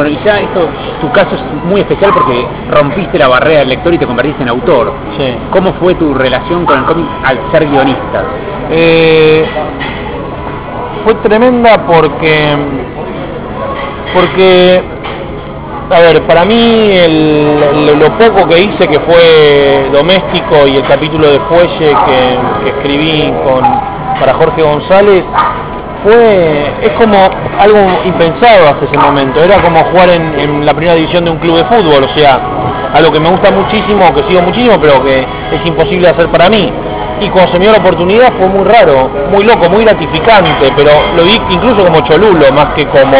Bueno, y ya esto, tu caso es muy especial porque rompiste la barrera del lector y te convertiste en autor. Sí. ¿Cómo fue tu relación con el cómic al ser guionista? Eh, fue tremenda porque porque a ver para mí el- lo, lo poco que hice que fue doméstico y el capítulo de fuelle que, que escribí con para Jorge González fue es como algo impensado hasta ese momento era como jugar en, la primera división de un club de fútbol o sea algo que me gusta muchísimo que sigo muchísimo pero que es imposible hacer para mí y cuando se me dio la oportunidad fue muy raro, muy loco, muy gratificante, pero lo vi incluso como cholulo, más que como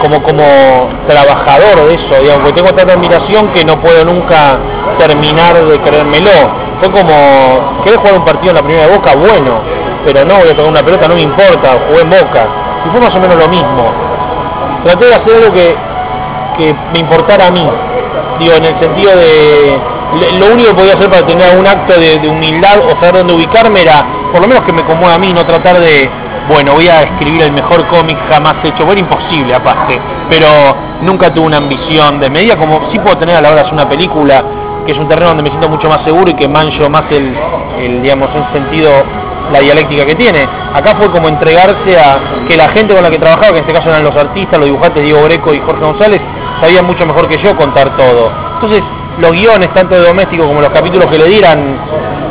como como trabajador de eso, digamos, porque tengo tanta admiración que no puedo nunca terminar de creérmelo. Fue como, ¿querés jugar un partido en la primera Boca? Bueno, pero no voy a tocar una pelota, no me importa, jugué en Boca. Y fue más o menos lo mismo. Traté de hacer algo que, que me importara a mí, digo, en el sentido de lo único que podía hacer para tener un acto de, humildad o saber dónde ubicarme era por lo menos que me conmueva a mí, no tratar de, bueno, voy a escribir el mejor cómic jamás hecho, bueno, imposible aparte, pero nunca tuve una ambición de medida, como sí puedo tener a la hora de hacer una película, que es un terreno donde me siento mucho más seguro y que mancho más el, el, digamos, en sentido la dialéctica que tiene. Acá fue como entregarse a que la gente con la que trabajaba, que en este caso eran los artistas, los dibujantes Diego Greco y Jorge González, sabían mucho mejor que yo contar todo. Entonces, los guiones, tanto de doméstico como los capítulos que le dieran,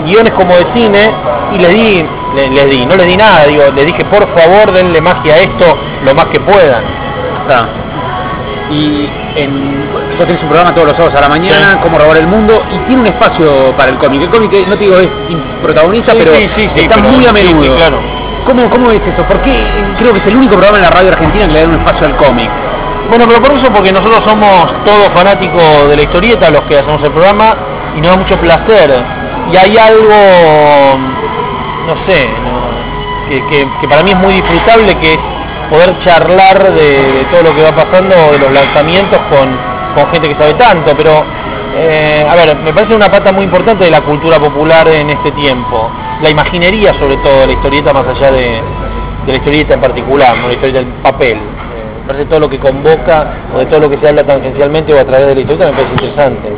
guiones como de cine, y les di, le- les di, no les di nada, digo, les dije por favor denle magia a esto lo más que puedan. Está. Y en, vos tenés un programa todos los sábados a la mañana, Sí. Cómo robar el mundo, y tiene un espacio para el cómic. El cómic, eh, no te digo es protagonista, Sí, pero sí, está pero- muy a menudo. claro. ¿Cómo, ¿Cómo es eso? Porque creo que es el único programa en la radio argentina que le da un espacio al cómic. Bueno, pero por eso porque nosotros somos todos fanáticos de la historieta, los que hacemos el programa, y nos da mucho placer. Y hay algo, no sé, no- que, que- que para mí es muy disfrutable, que es poder charlar de, todo lo que va pasando, de los lanzamientos con, con gente que sabe tanto. Pero, eh, a ver, me parece una pata muy importante de la cultura popular en este tiempo. La imaginería, sobre todo, la historieta, más allá de, de la historieta en particular, no la historieta en papel. Eh, me parece todo lo que convoca o de todo lo que se habla tangencialmente o a través de la historieta me parece interesante.